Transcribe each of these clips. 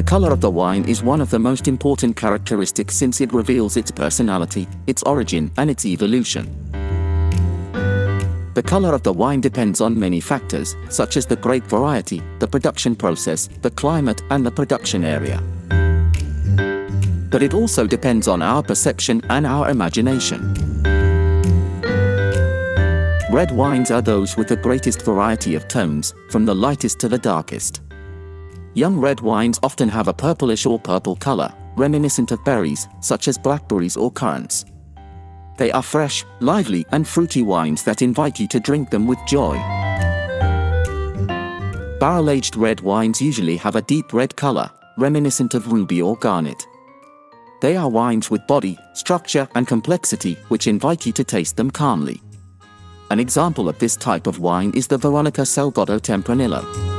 The color of the wine is one of the most important characteristics since it reveals its personality, its origin, and its evolution. The color of the wine depends on many factors, such as the grape variety, the production process, the climate, and the production area. But it also depends on our perception and our imagination. Red wines are those with the greatest variety of tones, from the lightest to the darkest. Young red wines often have a purplish or purple color, reminiscent of berries, such as blackberries or currants. They are fresh, lively, and fruity wines that invite you to drink them with joy. Barrel aged red wines usually have a deep red color, reminiscent of ruby or garnet. They are wines with body, structure, and complexity which invite you to taste them calmly. An example of this type of wine is the Veronica Salgado Tempranillo.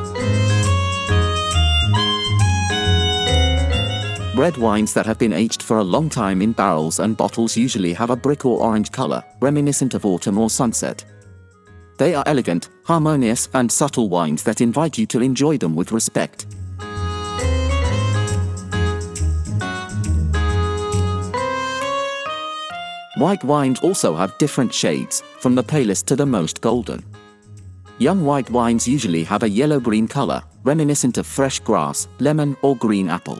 Red wines that have been aged for a long time in barrels and bottles usually have a brick or orange color, reminiscent of autumn or sunset. They are elegant, harmonious, and subtle wines that invite you to enjoy them with respect. White wines also have different shades, from the palest to the most golden. Young white wines usually have a yellow-green color, reminiscent of fresh grass, lemon, or green apple.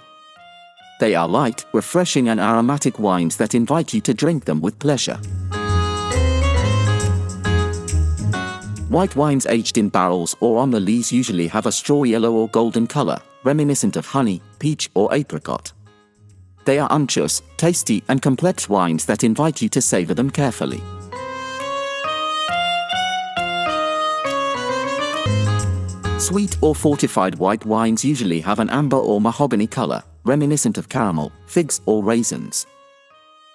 They are light, refreshing and aromatic wines that invite you to drink them with pleasure. White wines aged in barrels or on the lees usually have a straw yellow or golden color, reminiscent of honey, peach, or apricot. They are unctuous, tasty, and complex wines that invite you to savor them carefully. Sweet or fortified white wines usually have an amber or mahogany color, reminiscent of caramel, figs, or raisins.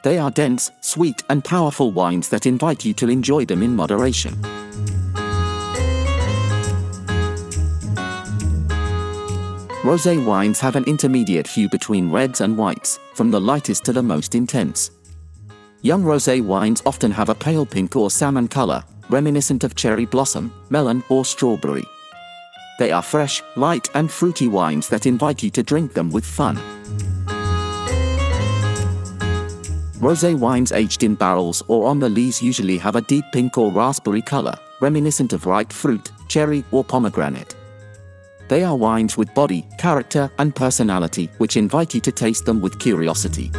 They are dense, sweet, and powerful wines that invite you to enjoy them in moderation. Rosé wines have an intermediate hue between reds and whites, from the lightest to the most intense. Young rosé wines often have a pale pink or salmon color, reminiscent of cherry blossom, melon, or strawberry. They are fresh, light, and fruity wines that invite you to drink them with fun. Rosé wines aged in barrels or on the lees usually have a deep pink or raspberry color, reminiscent of ripe fruit, cherry, or pomegranate. They are wines with body, character, and personality which invite you to taste them with curiosity.